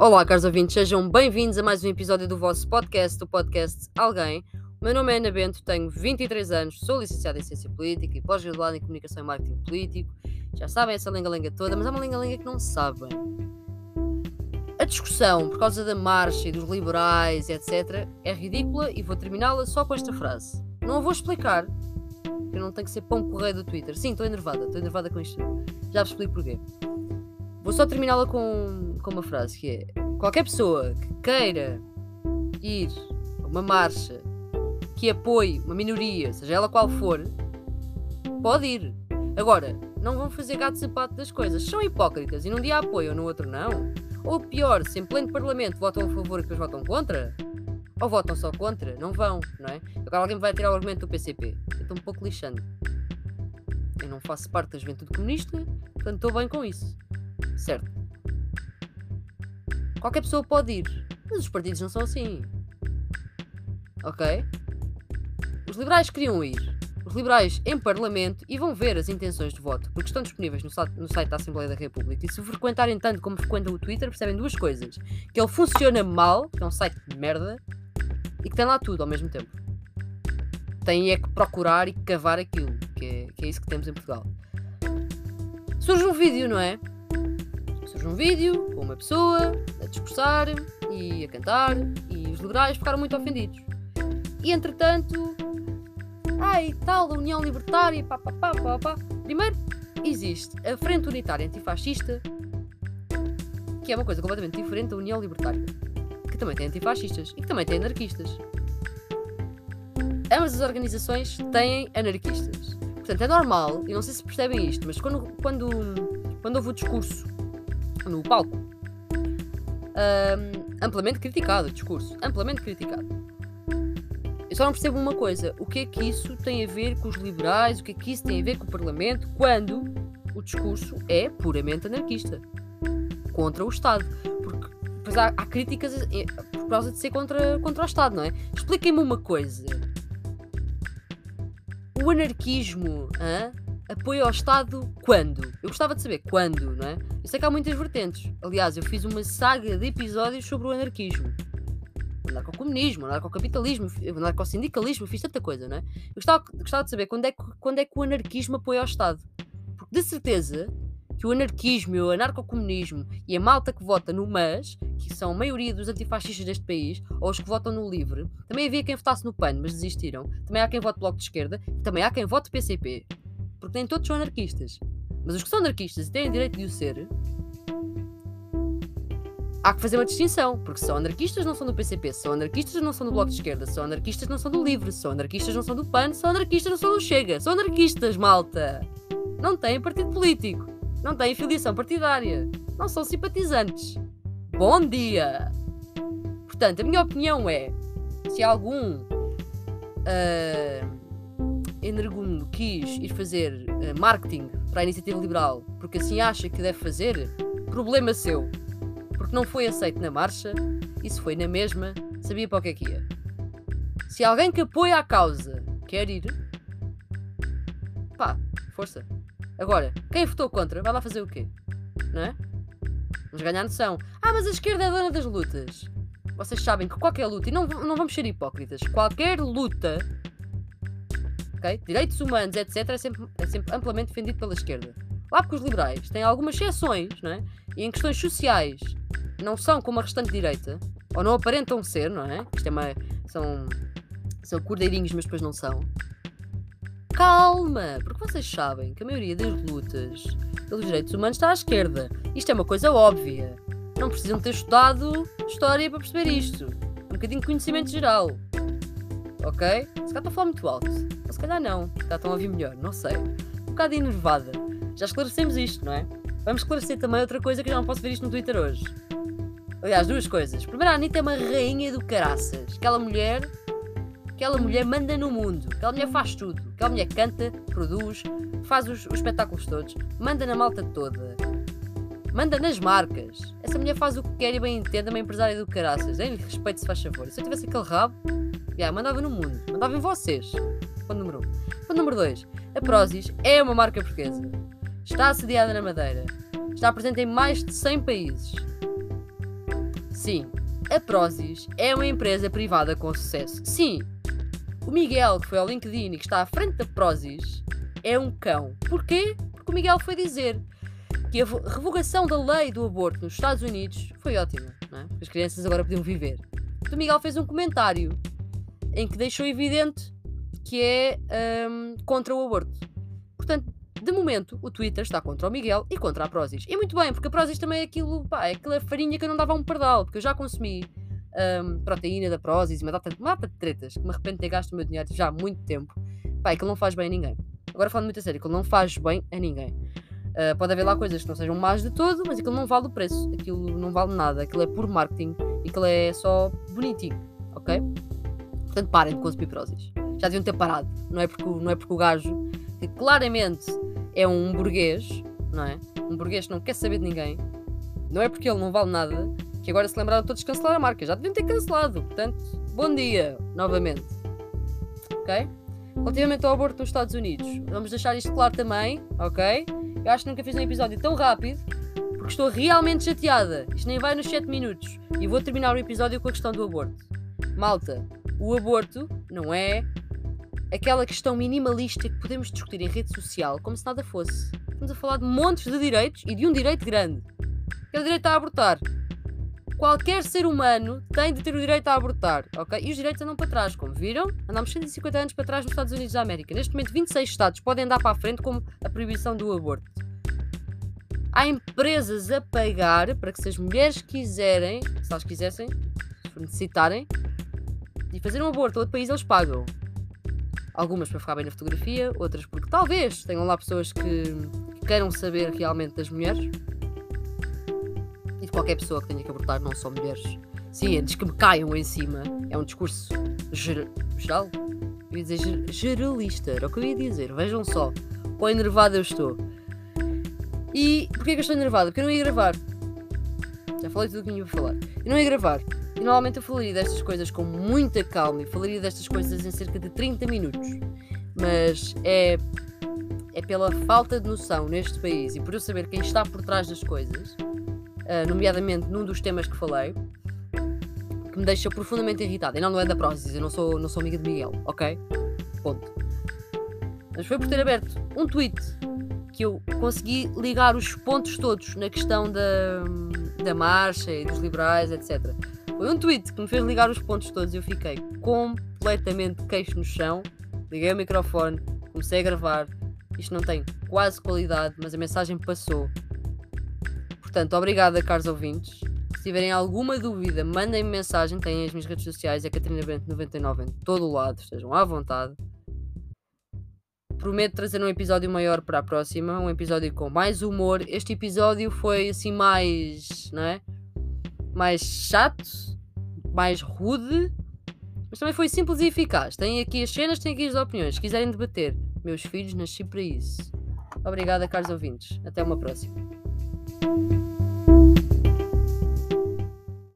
Olá, caros ouvintes, sejam bem-vindos a mais um episódio do vosso podcast, o podcast Alguém. O meu nome é Ana Bento, tenho 23 anos, sou licenciada em Ciência Política e pós-graduada em Comunicação e Marketing Político. Já sabem essa lenga-lenga toda, mas há uma lenga-lenga que não sabem. A discussão por causa da marcha e dos liberais, etc., é ridícula e vou terminá-la só com esta frase. Não a vou explicar, porque não tenho que ser pão correio do Twitter. Sim, estou enervada, estou enervada com isto. Já vos explico porquê. Vou só terminá-la com, com uma frase que é: qualquer pessoa que queira ir a uma marcha que apoie uma minoria, seja ela qual for, pode ir. Agora, não vão fazer gato sapato das coisas. São hipócritas e num dia apoiam, no outro não. Ou pior, se em pleno Parlamento votam a favor e depois votam contra, ou votam só contra, não vão, não é? Agora alguém vai tirar o argumento do PCP. Eu estou um pouco lixando. Eu não faço parte da juventude comunista, portanto estou bem com isso. Certo. Qualquer pessoa pode ir, mas os partidos não são assim. Ok? Os liberais queriam ir. Os liberais em Parlamento e vão ver as intenções de voto, porque estão disponíveis no site, da Assembleia da República. E se frequentarem tanto como frequentam o Twitter, percebem duas coisas: que ele funciona mal, que é um site de merda, e que tem lá tudo ao mesmo tempo. Tem é que procurar e cavar aquilo, que é, que é isso que temos em Portugal. Surge um vídeo, não é? Surge um vídeo com uma pessoa a discursar e a cantar, e os liberais ficaram muito ofendidos. E entretanto, ai tal, a União Libertária, pá, pá, pá, pá, pá. Primeiro, existe a Frente Unitária Antifascista, que é uma coisa completamente diferente da União Libertária, que também tem antifascistas e que também tem anarquistas. Ambas as organizações têm anarquistas. Portanto, é normal, e não sei se percebem isto, mas quando, quando, quando houve o discurso no palco, hum, amplamente criticado, o discurso, amplamente criticado. Eu só não percebo uma coisa: o que é que isso tem a ver com os liberais, o que é que isso tem a ver com o Parlamento, quando o discurso é puramente anarquista contra o Estado? Porque depois há, há críticas eh, por causa de ser contra, contra o Estado, não é? Expliquem-me uma coisa. O anarquismo hã, apoia ao Estado quando? Eu gostava de saber quando, não é? Eu sei que há muitas vertentes. Aliás, eu fiz uma saga de episódios sobre o anarquismo anarcocomunismo, anarcocapitalismo, anarcossindicalismo, fiz tanta coisa, não é? Eu gostava, gostava de saber quando é, que, quando é que o anarquismo apoia ao Estado. Porque de certeza que o anarquismo e o anarcocomunismo e a malta que vota no MAS, que são a maioria dos antifascistas deste país, ou os que votam no LIVRE, também havia quem votasse no PAN, mas desistiram. Também há quem vote Bloco de Esquerda, também há quem vote PCP. Porque nem todos são anarquistas. Mas os que são anarquistas e têm direito de o ser, há que fazer uma distinção, porque são anarquistas não são do PCP, são anarquistas não são do Bloco de Esquerda, são anarquistas não são do Livre, são anarquistas não são do PAN, são anarquistas não são do Chega, são anarquistas, malta! Não têm partido político, não têm filiação partidária, não são simpatizantes. Bom dia! Portanto, a minha opinião é: se algum uh, energúmeno quis ir fazer uh, marketing para a iniciativa liberal porque assim acha que deve fazer, problema seu porque não foi aceito na marcha e se foi na mesma, sabia para o que é que ia. Se alguém que apoia a causa quer ir, pá, força. Agora, quem votou contra, vai lá fazer o quê? Não é? Vamos ganhar noção. Ah, mas a esquerda é dona das lutas. Vocês sabem que qualquer luta, e não, não vamos ser hipócritas, qualquer luta, ok? Direitos humanos, etc., é sempre, é sempre amplamente defendido pela esquerda. Lá porque os liberais têm algumas exceções, não é? E em questões sociais não são como a restante direita, ou não aparentam ser, não é? Isto é uma. São, são cordeirinhos, mas depois não são. Calma! Porque vocês sabem que a maioria das lutas pelos direitos humanos está à esquerda. Isto é uma coisa óbvia. Não precisam ter estudado história para perceber isto. Um bocadinho de conhecimento geral. Ok? Se calhar estou a falar muito alto. Ou se calhar não. Se calhar estão a ouvir melhor. Não sei. Um bocado enervada. Já esclarecemos isto, não é? Vamos esclarecer também outra coisa que eu não posso ver isto no Twitter hoje. Aliás, duas coisas. Primeiro, a Anitta é uma rainha do caraças. Aquela mulher. Aquela mulher manda no mundo. Aquela mulher faz tudo. Aquela mulher canta, produz, faz os, os espetáculos todos. Manda na malta toda. Manda nas marcas. Essa mulher faz o que quer e bem entende, é uma empresária do caraças. Em respeito, se faz favor. Se eu tivesse aquele rabo, yeah, mandava no mundo. Mandava em vocês. Ponto número um. Ponto número dois. A Prozis é uma marca portuguesa. Está assediada na Madeira. Está presente em mais de 100 países Sim, a Prozis é uma empresa privada com sucesso. Sim, o Miguel, que foi ao LinkedIn e que está à frente da Prozis, é um cão. Porquê? Porque o Miguel foi dizer que a revogação da lei do aborto nos Estados Unidos foi ótima. É? As crianças agora podiam viver. O Miguel fez um comentário em que deixou evidente que é um, contra o aborto. Portanto, de momento, o Twitter está contra o Miguel e contra a Prozis. E muito bem, porque a Prozis também é aquilo, pá, é aquela farinha que eu não dava um pardal, porque eu já consumi um, proteína da Prozis e uma data, uma data de tretas que de ter gasto o meu dinheiro já há muito tempo. Pá, ele não faz bem a ninguém. Agora falando muito a sério, ele não faz bem a ninguém. Uh, pode haver lá coisas que não sejam más de todo, mas aquilo não vale o preço, aquilo não vale nada, aquilo é puro marketing aquilo é só bonitinho, ok? Portanto, parem de consumir Prozis. Já deviam ter parado, não é porque, não é porque o gajo, que claramente é um burguês, não é? Um burguês que não quer saber de ninguém, não é porque ele não vale nada, que agora se lembraram todos de cancelar a marca. Já deviam ter cancelado. Portanto, bom dia, novamente. Ok? Relativamente ao aborto nos Estados Unidos, vamos deixar isto claro também, ok? Eu acho que nunca fiz um episódio tão rápido, porque estou realmente chateada. Isto nem vai nos 7 minutos. E vou terminar o episódio com a questão do aborto. Malta, o aborto não é aquela questão minimalista que podemos discutir em rede social como se nada fosse. Estamos a falar de montes de direitos e de um direito grande, que é o direito a abortar. Qualquer ser humano tem de ter o direito a abortar, ok? E os direitos andam para trás, como viram? Andamos 150 anos para trás nos Estados Unidos da América. Neste momento, 26 estados podem andar para a frente com a proibição do aborto. Há empresas a pagar para que se as mulheres quiserem, se elas quisessem, se necessitarem, de fazer um aborto a outro país, eles pagam. Algumas para ficar bem na fotografia, outras porque talvez tenham lá pessoas que, que queiram saber realmente das mulheres. E de qualquer pessoa que tenha que abortar, não só mulheres. Sim, antes que me caiam em cima. É um discurso ger geral? Eu ia dizer ger geralista, era o que eu ia dizer. Vejam só, quão enervada eu estou. E porquê que eu estou enervada? Porque eu não ia gravar. Já falei tudo o que tinha para falar. Eu não ia gravar. E normalmente eu falaria destas coisas com muita calma e falaria destas coisas em cerca de 30 minutos. Mas é, é pela falta de noção neste país e por eu saber quem está por trás das coisas, uh, nomeadamente num dos temas que falei, que me deixa profundamente irritada. E não, não é da Prozis, eu não sou, não sou amiga de Miguel, ok? Ponto. Mas foi por ter aberto um tweet que eu consegui ligar os pontos todos na questão da, da marcha e dos liberais, etc. Foi um tweet que me fez ligar os pontos todos e eu fiquei completamente queixo no chão. Liguei o microfone, comecei a gravar. Isto não tem quase qualidade, mas a mensagem passou. Portanto, obrigada, caros ouvintes. Se tiverem alguma dúvida, mandem-me mensagem. Têm as minhas redes sociais, é Catarina Bento 99 em todo o lado, estejam à vontade. Prometo trazer um episódio maior para a próxima, um episódio com mais humor. Este episódio foi assim mais, não é? Mais chato, mais rude, mas também foi simples e eficaz. Tem aqui as cenas, tem aqui as opiniões. Se quiserem debater, meus filhos, nasci para isso. Obrigada, caros ouvintes. Até uma próxima.